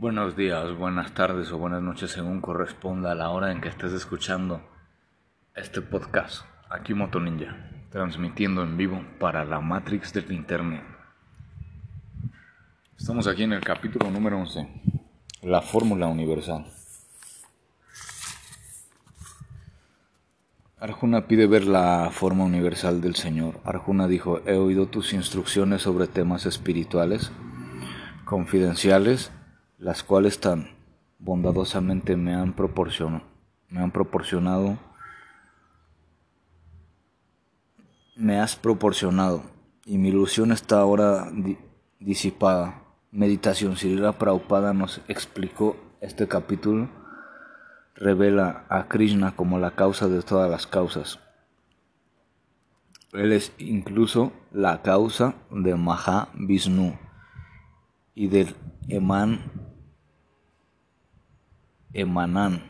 Buenos días, buenas tardes o buenas noches según corresponda a la hora en que estés escuchando este podcast. Aquí Moto Ninja, transmitiendo en vivo para la Matrix del Internet. Estamos aquí en el capítulo número 11, la fórmula universal. Arjuna pide ver la forma universal del Señor. Arjuna dijo, he oído tus instrucciones sobre temas espirituales, confidenciales, las cuales tan bondadosamente me han proporcionado, me han proporcionado, me has proporcionado, y mi ilusión está ahora disipada. Meditación Sirila Prabhupada nos explicó este capítulo, revela a Krishna como la causa de todas las causas. Él es incluso la causa de Maha Vishnu y del Eman emanan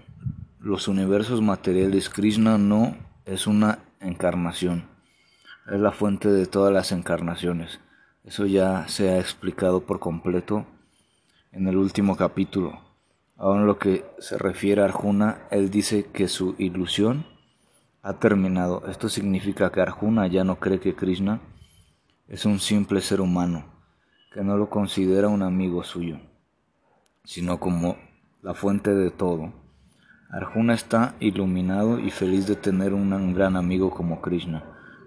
los universos materiales. Krishna no es una encarnación, es la fuente de todas las encarnaciones. Eso ya se ha explicado por completo en el último capítulo. Ahora en lo que se refiere a Arjuna, él dice que su ilusión ha terminado. Esto significa que Arjuna ya no cree que Krishna es un simple ser humano, que no lo considera un amigo suyo, sino como la fuente de todo. Arjuna está iluminado y feliz de tener un gran amigo como Krishna,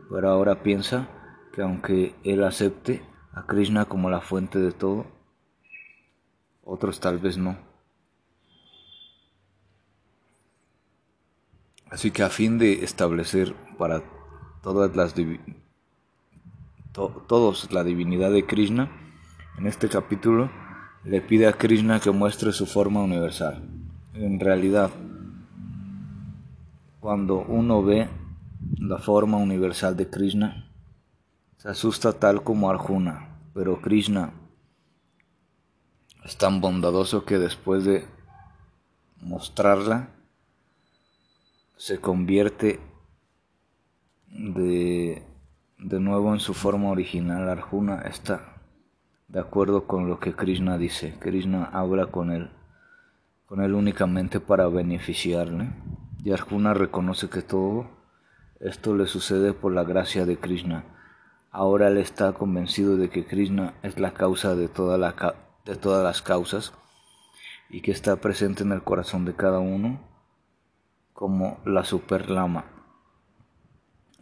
pero ahora piensa que aunque él acepte a Krishna como la fuente de todo, otros tal vez no. Así que a fin de establecer para todas las todos la divinidad de Krishna, en este capítulo le pide a Krishna que muestre su forma universal. En realidad, cuando uno ve la forma universal de Krishna, se asusta tal como Arjuna, pero Krishna es tan bondadoso que después de mostrarla, se convierte de, de nuevo en su forma original. Arjuna está de acuerdo con lo que Krishna dice. Krishna habla con él, con él únicamente para beneficiarle. Y Arjuna reconoce que todo esto le sucede por la gracia de Krishna. Ahora él está convencido de que Krishna es la causa de, de todas las causas y que está presente en el corazón de cada uno como la superlama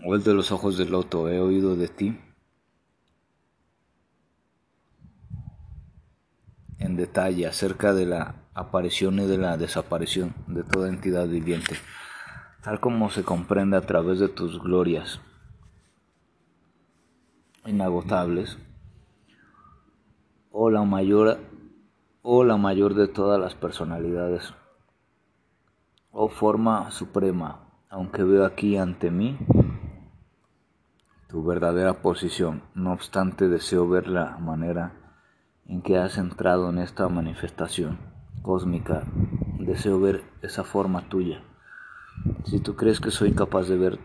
o el de los ojos del loto. He oído de ti detalle acerca de la aparición y de la desaparición de toda entidad viviente, tal como se comprende a través de tus glorias inagotables, o la mayor o la mayor de todas las personalidades, o forma suprema, aunque veo aquí ante mí tu verdadera posición, no obstante deseo ver la manera en que has entrado en esta manifestación cósmica. Deseo ver esa forma tuya. Si tú crees que soy capaz de ver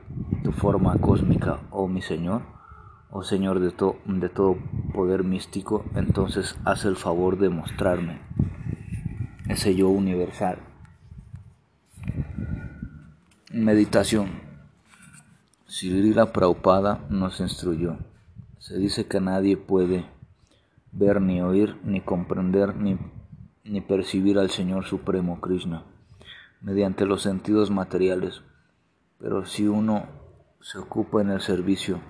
tu forma cósmica, oh mi Señor, oh Señor de, todo poder místico, entonces haz el favor de mostrarme ese yo universal. Meditación. Sirila Prabhupada nos instruyó. Se dice que nadie puede ver, ni oír, ni comprender, ni, ni percibir al Señor Supremo Krishna mediante los sentidos materiales. Pero si uno se ocupa en el servicio,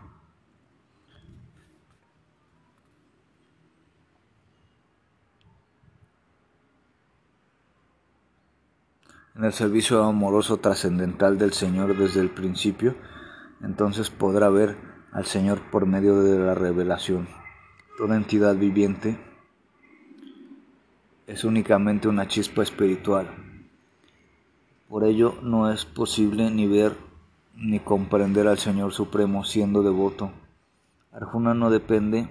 en el servicio amoroso trascendental del Señor desde el principio, entonces podrá ver al Señor por medio de la revelación. Toda entidad viviente es únicamente una chispa espiritual. Por ello no es posible ni ver ni comprender al Señor Supremo siendo devoto. Arjuna no depende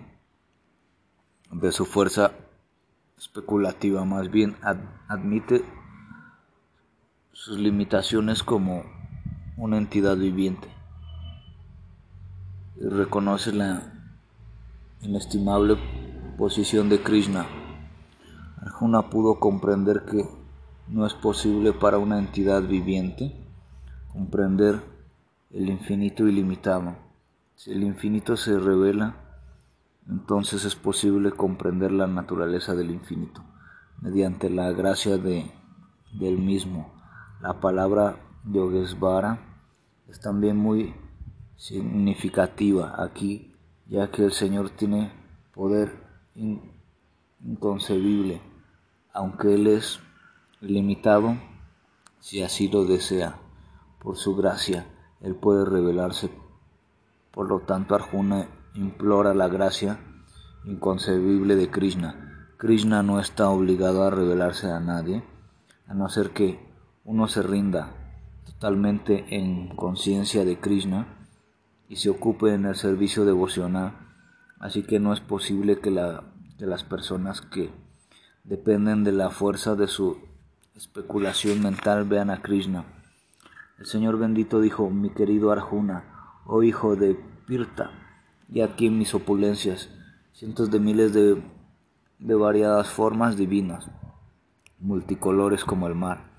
de su fuerza especulativa, más bien admite sus limitaciones como una entidad viviente y reconoce la inestimable posición de Krishna. Arjuna pudo comprender que no es posible para una entidad viviente comprender el infinito ilimitado. Si el infinito se revela, entonces es posible comprender la naturaleza del infinito mediante la gracia de, del mismo. La palabra Yogesvara es también muy significativa aquí, ya que el Señor tiene poder inconcebible, aunque Él es limitado, si así lo desea. Por su gracia, Él puede revelarse. Por lo tanto, Arjuna implora la gracia inconcebible de Krishna. Krishna no está obligado a revelarse a nadie, a no ser que uno se rinda totalmente en conciencia de Krishna y se ocupe en el servicio devocional. Así que no es posible que, la, que las personas que dependen de la fuerza de su especulación mental vean a Krishna. El Señor bendito dijo, mi querido Arjuna, oh hijo de Pirta, y aquí mis opulencias, cientos de miles de, de variadas formas divinas, multicolores como el mar,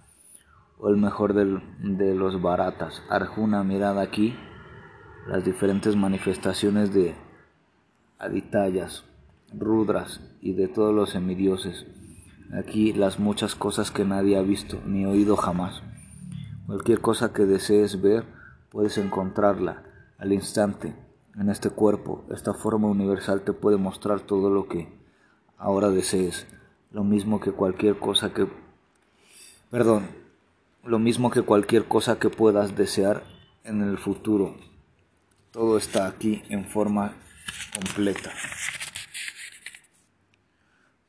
o el mejor de los baratas. Arjuna, mirad aquí las diferentes manifestaciones de aditayas, rudras y de todos los semidioses. Aquí las muchas cosas que nadie ha visto ni oído jamás. Cualquier cosa que desees ver, puedes encontrarla al instante en este cuerpo. Esta forma universal te puede mostrar todo lo que ahora desees. Lo mismo que cualquier cosa que... Perdón. Lo mismo que cualquier cosa que puedas desear en el futuro. Todo está aquí en forma completa.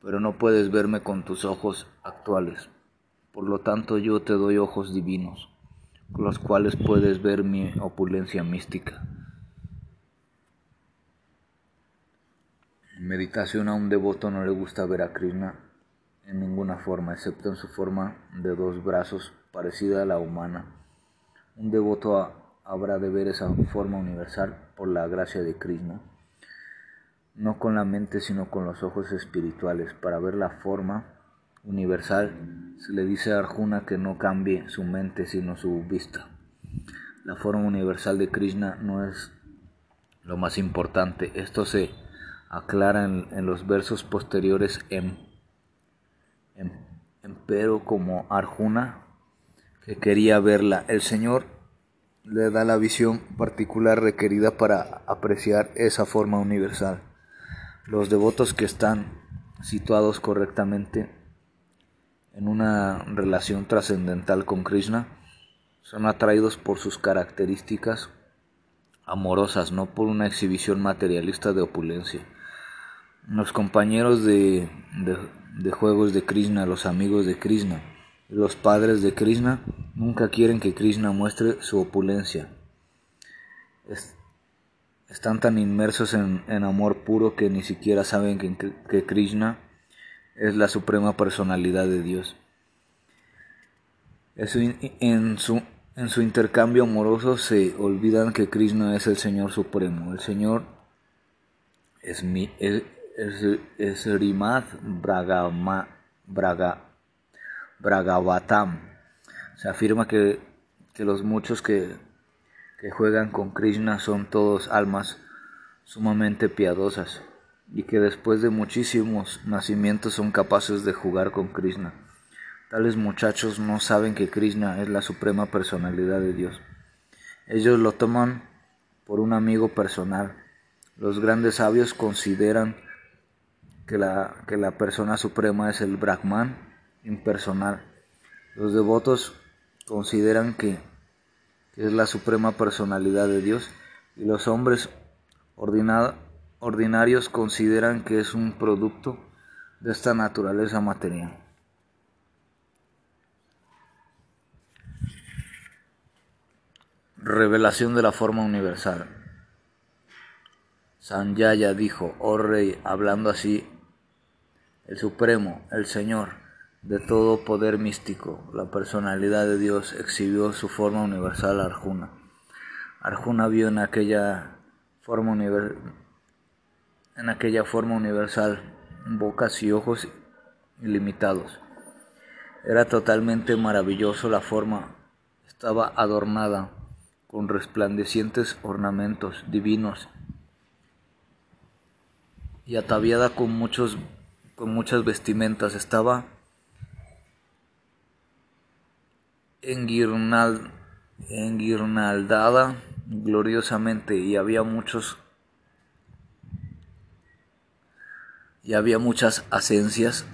Pero no puedes verme con tus ojos actuales. Por lo tanto yo te doy ojos divinos, con los cuales puedes ver mi opulencia mística. En meditación a un devoto no le gusta ver a Krishna en ninguna forma, excepto en su forma de dos brazos parecida a la humana. Un devoto habrá de ver esa forma universal por la gracia de Krishna, no con la mente sino con los ojos espirituales, para ver la forma universal, se le dice a Arjuna que no cambie su mente sino su vista. La forma universal de Krishna no es lo más importante. Esto se aclara en, los versos posteriores en, pero como Arjuna que quería verla. El Señor le da la visión particular requerida para apreciar esa forma universal. Los devotos que están situados correctamente en una relación trascendental con Krishna son atraídos por sus características amorosas, no por una exhibición materialista de opulencia. Los compañeros de, de, juegos de Krishna, los amigos de Krishna, los padres de Krishna nunca quieren que Krishna muestre su opulencia. están tan inmersos en, amor puro que ni siquiera saben que, que Krishna es la suprema personalidad de Dios. En su, en su intercambio amoroso se olvidan que Krishna es el Señor Supremo. El Señor es, mi, es, es, Rimad Bragama, Braga, Bragavatam. Se afirma que, que los muchos que, que juegan con Krishna son todos almas sumamente piadosas y que después de muchísimos nacimientos son capaces de jugar con Krishna. Tales muchachos no saben que Krishna es la suprema personalidad de Dios. Ellos lo toman por un amigo personal. Los grandes sabios consideran que la, que la persona suprema es el Brahman impersonal. Los devotos consideran que, es la suprema personalidad de Dios y los hombres ordinarios consideran que es un producto de esta naturaleza material. Revelación de la forma universal. Sanjaya dijo, oh rey, hablando así, el Supremo, el Señor, de todo poder místico, la personalidad de Dios, exhibió su forma universal a Arjuna. Arjuna vio en aquella forma universal en aquella forma universal, bocas y ojos ilimitados. Era totalmente maravilloso la forma, estaba adornada con resplandecientes ornamentos divinos y ataviada con muchos con muchas vestimentas estaba enguirnaldada gloriosamente y había muchos y había muchas esencias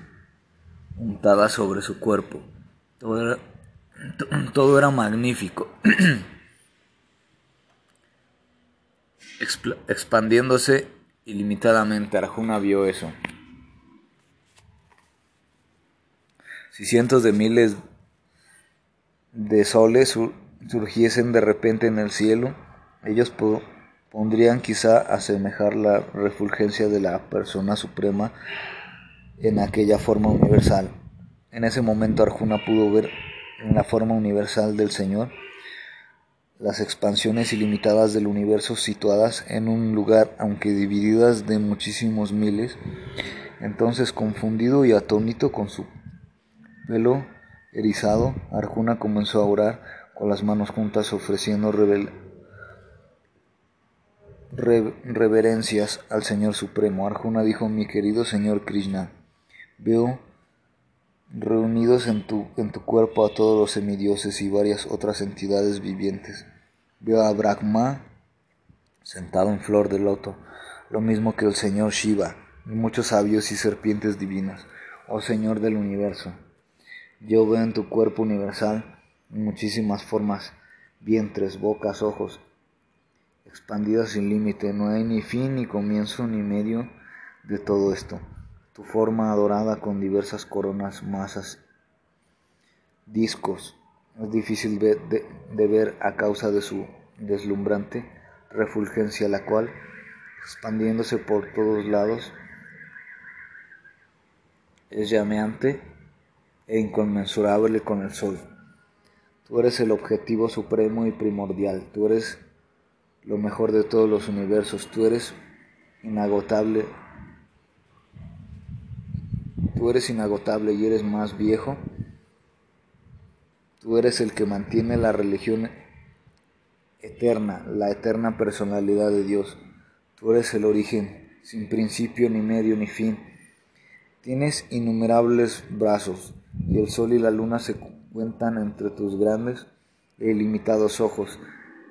untadas sobre su cuerpo. Todo era, todo era magnífico. expandiéndose ilimitadamente. Arjuna vio eso. Si cientos de miles de soles surgiesen de repente en el cielo, ellos pondrían quizá a asemejar la refulgencia de la persona suprema en aquella forma universal. En ese momento Arjuna pudo ver en la forma universal del Señor las expansiones ilimitadas del universo situadas en un lugar, aunque divididas de muchísimos miles. Entonces, confundido y atónito con su pelo erizado, Arjuna comenzó a orar con las manos juntas ofreciendo reverencias al Señor Supremo. Arjuna dijo, mi querido Señor Krishna, veo reunidos en tu, en tu cuerpo a todos los semidioses y varias otras entidades vivientes. Vio a Brahma sentado en flor de loto, lo mismo que el Señor Shiva y muchos sabios y serpientes divinas, oh Señor del universo. Yo veo en tu cuerpo universal muchísimas formas, vientres, bocas, ojos, expandidas sin límite. No hay ni fin, ni comienzo, ni medio de todo esto. Tu forma adorada con diversas coronas, masas, discos, es difícil de, ver a causa de su deslumbrante refulgencia, la cual, expandiéndose por todos lados, es llameante e inconmensurable con el sol. Tú eres el objetivo supremo y primordial, tú eres lo mejor de todos los universos, tú eres inagotable, tú eres inagotable y eres más viejo Tú eres el que mantiene la religión eterna, la eterna personalidad de Dios. Tú eres el origen, sin principio ni medio ni fin. Tienes innumerables brazos, y el sol y la luna se cuentan entre tus grandes e ilimitados ojos.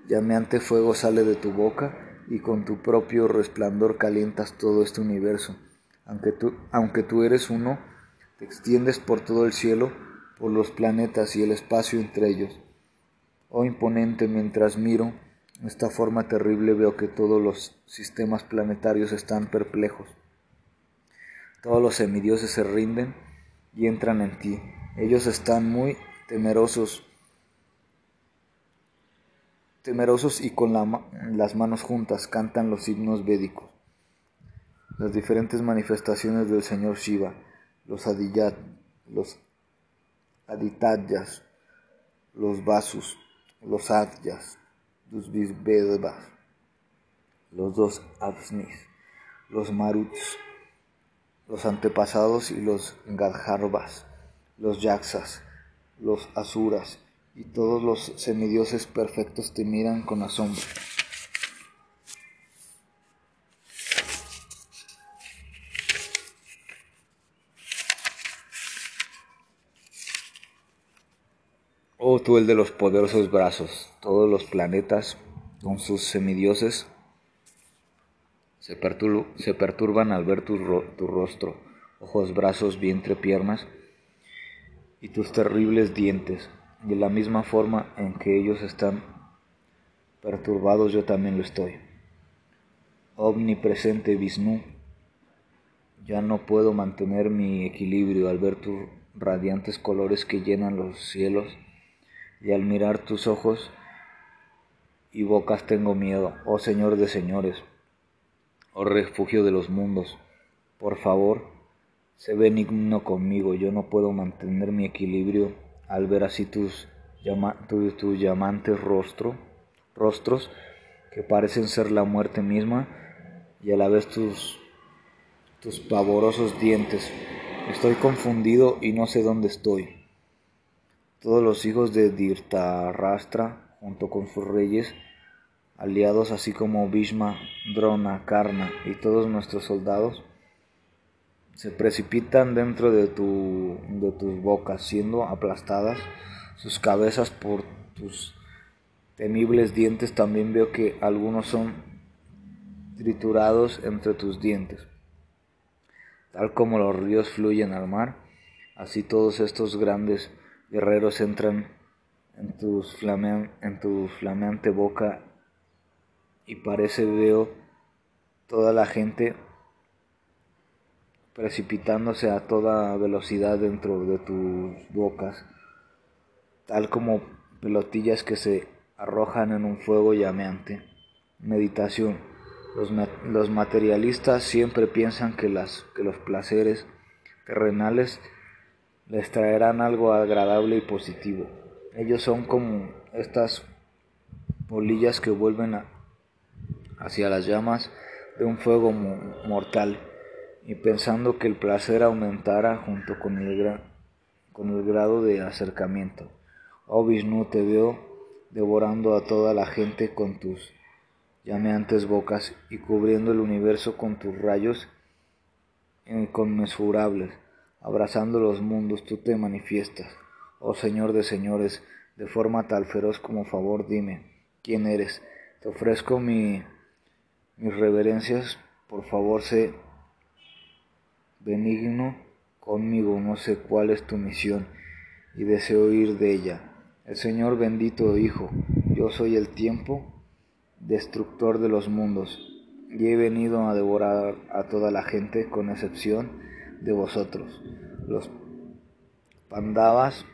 Llameante fuego sale de tu boca, y con tu propio resplandor calientas todo este universo. Aunque tú, aunque tú eres uno, te extiendes por todo el cielo, por los planetas y el espacio entre ellos. Oh imponente, mientras miro esta forma terrible veo que todos los sistemas planetarios están perplejos. Todos los semidioses se rinden y entran en ti. Ellos están muy temerosos, temerosos y con las manos juntas cantan los himnos védicos. Las diferentes manifestaciones del Señor Shiva, los Adiyat, los Aditayas, los Vasus, los Adyas, los Visvedvas, los dos Avsnis, los Maruts, los antepasados y los Gadharvas, los Yaksas, los Asuras y todos los semidioses perfectos te miran con asombro. Oh tú el de los poderosos brazos, todos los planetas con sus semidioses se, perturban al ver tu, tu rostro, ojos, brazos, vientre, piernas y tus terribles dientes. De la misma forma en que ellos están perturbados, yo también lo estoy. Omnipresente Vishnu, ya no puedo mantener mi equilibrio al ver tus radiantes colores que llenan los cielos y al mirar tus ojos y bocas tengo miedo, oh Señor de señores, oh refugio de los mundos, por favor, sé benigno conmigo, yo no puedo mantener mi equilibrio al ver así tus, tus, llamantes rostro, rostros que parecen ser la muerte misma y a la vez tus, tus pavorosos dientes. Estoy confundido y no sé dónde estoy. Todos los hijos de Dirtarrastra, junto con sus reyes, aliados así como Bhishma, Drona, Karna y todos nuestros soldados, se precipitan dentro de, tu, de tus bocas, siendo aplastadas sus cabezas por tus temibles dientes. También veo que algunos son triturados entre tus dientes. Tal como los ríos fluyen al mar, así todos estos grandes guerreros entran en, tus en tu flameante boca y parece veo toda la gente precipitándose a toda velocidad dentro de tus bocas, tal como pelotillas que se arrojan en un fuego llameante. Meditación. Los, materialistas siempre piensan que, las, que los placeres terrenales les traerán algo agradable y positivo. Ellos son como estas polillas que vuelven hacia las llamas de un fuego mortal y pensando que el placer aumentara junto con el, con el grado de acercamiento. Oh Vishnu, te veo devorando a toda la gente con tus llameantes bocas y cubriendo el universo con tus rayos inconmensurables. Abrazando los mundos, tú te manifiestas. Oh Señor de señores, de forma tal feroz como favor, dime, ¿quién eres? Te ofrezco mi, mis reverencias, por favor, sé benigno conmigo, no sé cuál es tu misión y deseo ir de ella. El Señor bendito Hijo, yo soy el tiempo, destructor de los mundos, y he venido a devorar a toda la gente con excepción de vosotros. Los pandavas,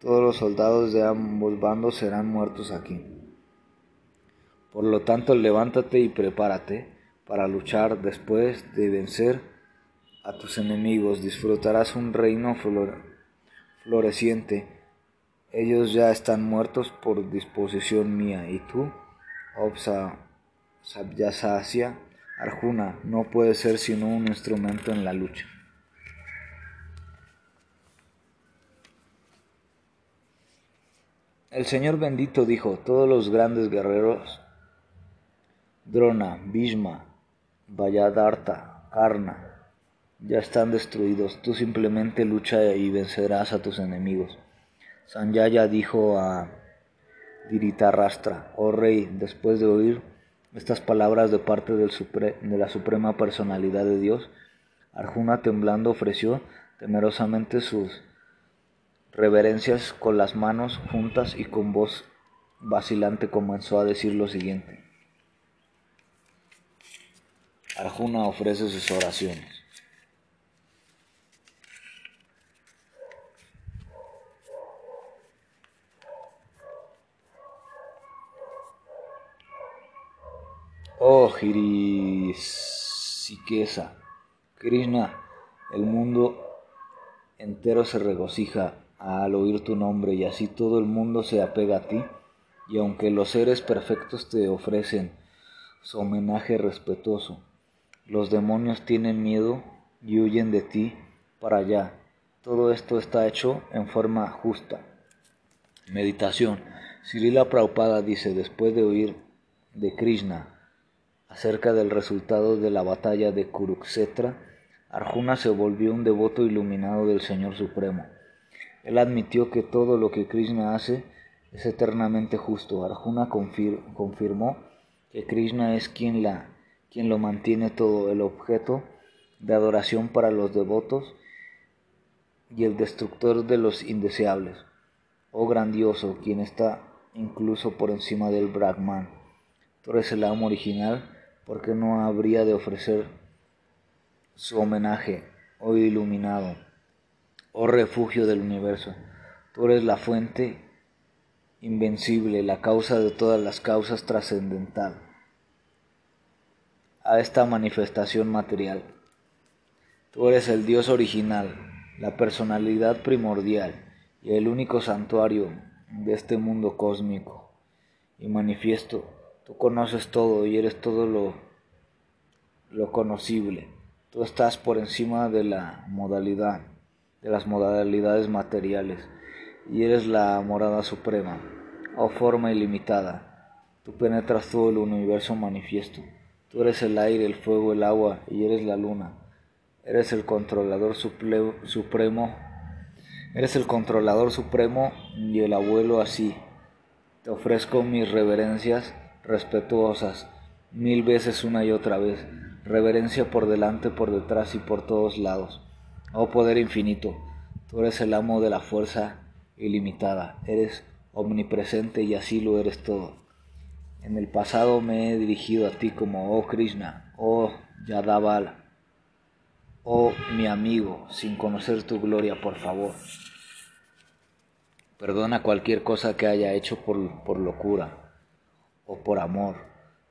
todos los soldados de ambos bandos serán muertos aquí. Por lo tanto, levántate y prepárate para luchar después de vencer a tus enemigos, disfrutarás un reino floreciente. Ellos ya están muertos por disposición mía, y tú, Obsa Sabyasasya, Arjuna, no puedes ser sino un instrumento en la lucha. El Señor bendito dijo, todos los grandes guerreros, Drona, Bhishma, Vayadarta, Karna, ya están destruidos. Tú simplemente lucha y vencerás a tus enemigos. Sanjaya dijo a Diritarrastra, oh rey, después de oír estas palabras de parte de la suprema personalidad de Dios, Arjuna temblando ofreció temerosamente sus reverencias con las manos juntas y con voz vacilante comenzó a decir lo siguiente. Arjuna ofrece sus oraciones. Oh Girisiquesa, Krishna, el mundo entero se regocija al oír tu nombre y así todo el mundo se apega a ti y aunque los seres perfectos te ofrecen su homenaje respetuoso, los demonios tienen miedo y huyen de ti para allá. Todo esto está hecho en forma justa. Meditación. Srila Prabhupada dice, después de oír de Krishna, Acerca del resultado de la batalla de Kuruksetra, Arjuna se volvió un devoto iluminado del Señor Supremo. Él admitió que todo lo que Krishna hace es eternamente justo. Arjuna confirmó que Krishna es quien, la, quien lo mantiene todo, el objeto de adoración para los devotos y el destructor de los indeseables. Oh grandioso, quien está incluso por encima del Brahman. Tú eres el amo original porque no habría de ofrecer su homenaje, oh iluminado, oh refugio del universo. Tú eres la fuente invencible, la causa de todas las causas trascendental a esta manifestación material. Tú eres el Dios original, la personalidad primordial y el único santuario de este mundo cósmico y manifiesto Tú conoces todo y eres todo lo, lo conocible. Tú estás por encima de la modalidad, de las modalidades materiales, y eres la morada suprema, o forma ilimitada. Tú penetras todo el universo manifiesto. Tú eres el aire, el fuego, el agua, y eres la luna. Eres el controlador supremo. Eres el controlador supremo y el abuelo así. Te ofrezco mis reverencias respetuosas, mil veces una y otra vez, reverencia por delante, por detrás y por todos lados. Oh poder infinito, tú eres el amo de la fuerza ilimitada, eres omnipresente y así lo eres todo. En el pasado me he dirigido a ti como, oh Krishna, oh Yadaval, oh mi amigo, sin conocer tu gloria, por favor. Perdona cualquier cosa que haya hecho por, por locura o por amor.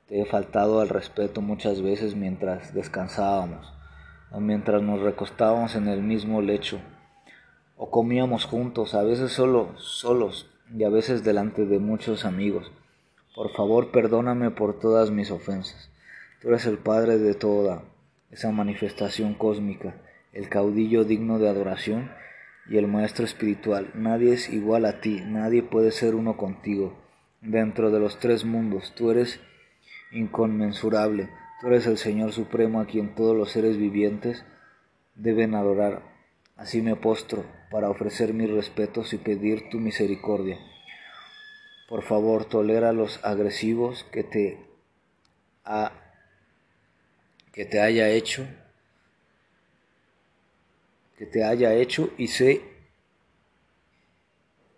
Te he faltado al respeto muchas veces mientras descansábamos o mientras nos recostábamos en el mismo lecho o comíamos juntos, a veces solo, solos y a veces delante de muchos amigos. Por favor, perdóname por todas mis ofensas. Tú eres el Padre de toda esa manifestación cósmica, el caudillo digno de adoración y el Maestro espiritual. Nadie es igual a ti, nadie puede ser uno contigo. Dentro de los tres mundos, tú eres inconmensurable, tú eres el Señor Supremo a quien todos los seres vivientes deben adorar. Así me postro para ofrecer mis respetos y pedir tu misericordia. Por favor, tolera los agresivos que te, ha, que te haya hecho que te haya hecho y sé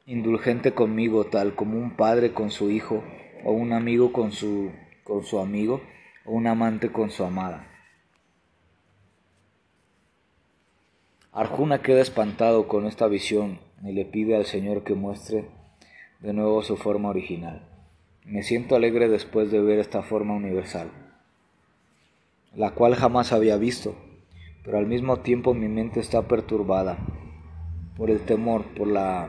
indulgente conmigo, tal como un padre con su hijo, o un amigo con su, con su amigo, o un amante con su amada. Arjuna queda espantado con esta visión y le pide al Señor que muestre de nuevo su forma original. Me siento alegre después de ver esta forma universal, la cual jamás había visto pero al mismo tiempo mi mente está perturbada por el temor, por la